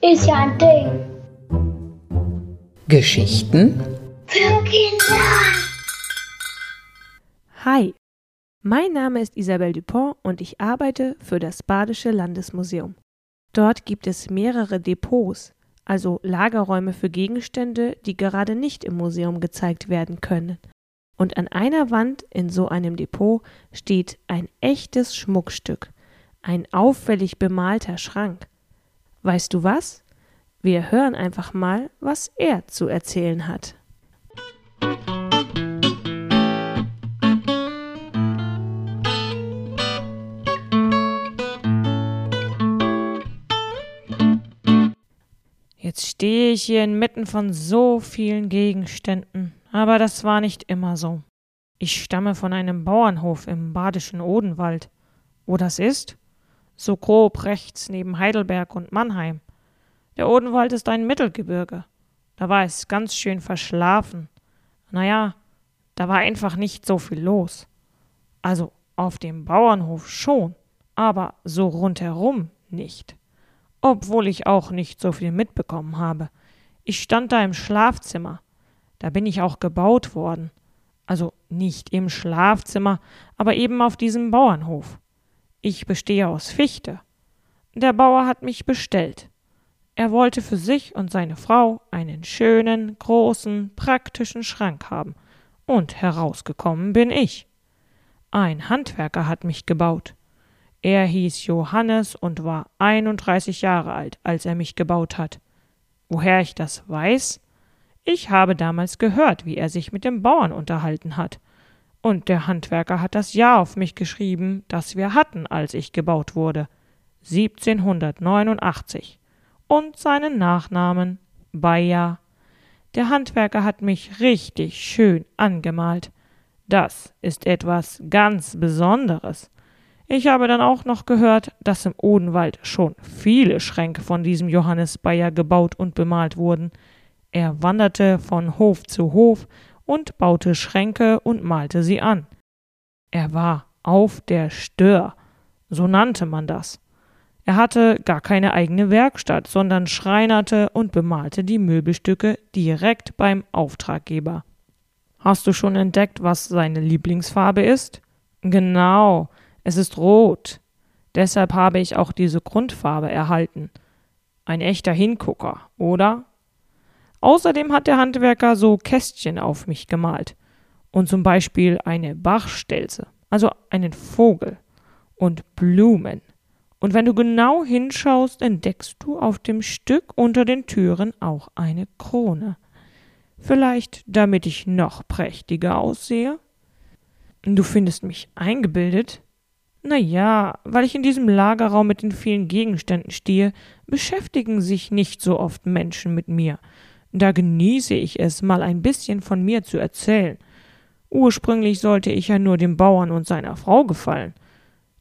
Ist ja ein Ding. Geschichten Für Kinder. Hi, mein Name ist Isabelle Dupont und ich arbeite für das Badische Landesmuseum. Dort gibt es mehrere Depots, also Lagerräume für Gegenstände, die gerade nicht im Museum gezeigt werden können. Und an einer Wand in so einem Depot steht ein echtes Schmuckstück, ein auffällig bemalter Schrank. Weißt du was? Wir hören einfach mal, was er zu erzählen hat. Jetzt stehe ich hier inmitten von so vielen Gegenständen, aber das war nicht immer so. Ich stamme von einem Bauernhof im badischen Odenwald. Wo das ist? So grob rechts neben Heidelberg und Mannheim. Der Odenwald ist ein Mittelgebirge. Da war es ganz schön verschlafen. Naja, da war einfach nicht so viel los. Also auf dem Bauernhof schon, aber so rundherum nicht obwohl ich auch nicht so viel mitbekommen habe. Ich stand da im Schlafzimmer. Da bin ich auch gebaut worden. Also nicht im Schlafzimmer, aber eben auf diesem Bauernhof. Ich bestehe aus Fichte. Der Bauer hat mich bestellt. Er wollte für sich und seine Frau einen schönen, großen, praktischen Schrank haben. Und herausgekommen bin ich. Ein Handwerker hat mich gebaut. Er hieß Johannes und war 31 Jahre alt, als er mich gebaut hat. Woher ich das weiß? Ich habe damals gehört, wie er sich mit dem Bauern unterhalten hat. Und der Handwerker hat das Jahr auf mich geschrieben, das wir hatten, als ich gebaut wurde. 1789. Und seinen Nachnamen Bayer. Der Handwerker hat mich richtig schön angemalt. Das ist etwas ganz Besonderes. Ich habe dann auch noch gehört, dass im Odenwald schon viele Schränke von diesem Johannes Bayer gebaut und bemalt wurden. Er wanderte von Hof zu Hof und baute Schränke und malte sie an. Er war auf der Stör, so nannte man das. Er hatte gar keine eigene Werkstatt, sondern schreinerte und bemalte die Möbelstücke direkt beim Auftraggeber. Hast du schon entdeckt, was seine Lieblingsfarbe ist? Genau, es ist rot. Deshalb habe ich auch diese Grundfarbe erhalten. Ein echter Hingucker, oder? Außerdem hat der Handwerker so Kästchen auf mich gemalt. Und zum Beispiel eine Bachstelze, also einen Vogel. Und Blumen. Und wenn du genau hinschaust, entdeckst du auf dem Stück unter den Türen auch eine Krone. Vielleicht damit ich noch prächtiger aussehe? Du findest mich eingebildet? Na ja, weil ich in diesem Lagerraum mit den vielen Gegenständen stehe, beschäftigen sich nicht so oft Menschen mit mir. Da genieße ich es, mal ein bisschen von mir zu erzählen. Ursprünglich sollte ich ja nur dem Bauern und seiner Frau gefallen.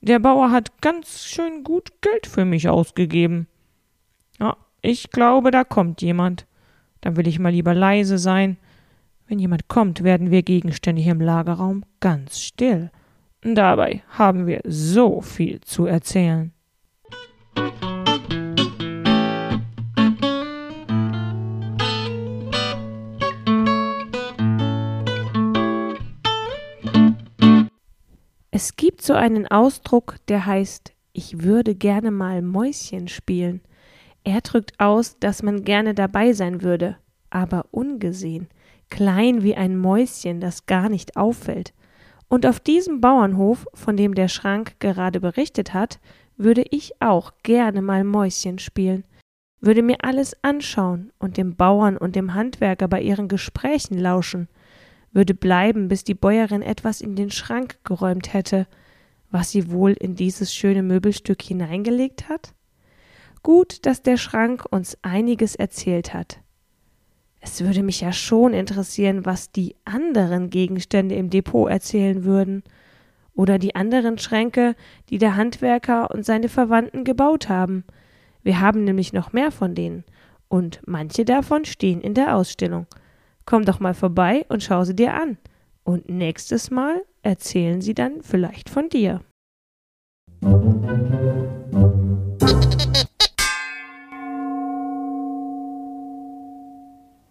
Der Bauer hat ganz schön gut Geld für mich ausgegeben. Ja, ich glaube, da kommt jemand. Dann will ich mal lieber leise sein. Wenn jemand kommt, werden wir Gegenstände hier im Lagerraum ganz still. Dabei haben wir so viel zu erzählen. Es gibt so einen Ausdruck, der heißt Ich würde gerne mal Mäuschen spielen. Er drückt aus, dass man gerne dabei sein würde, aber ungesehen, klein wie ein Mäuschen, das gar nicht auffällt. Und auf diesem Bauernhof, von dem der Schrank gerade berichtet hat, würde ich auch gerne mal Mäuschen spielen, würde mir alles anschauen und dem Bauern und dem Handwerker bei ihren Gesprächen lauschen, würde bleiben, bis die Bäuerin etwas in den Schrank geräumt hätte, was sie wohl in dieses schöne Möbelstück hineingelegt hat? Gut, dass der Schrank uns einiges erzählt hat. Es würde mich ja schon interessieren, was die anderen Gegenstände im Depot erzählen würden. Oder die anderen Schränke, die der Handwerker und seine Verwandten gebaut haben. Wir haben nämlich noch mehr von denen. Und manche davon stehen in der Ausstellung. Komm doch mal vorbei und schau sie dir an. Und nächstes Mal erzählen sie dann vielleicht von dir.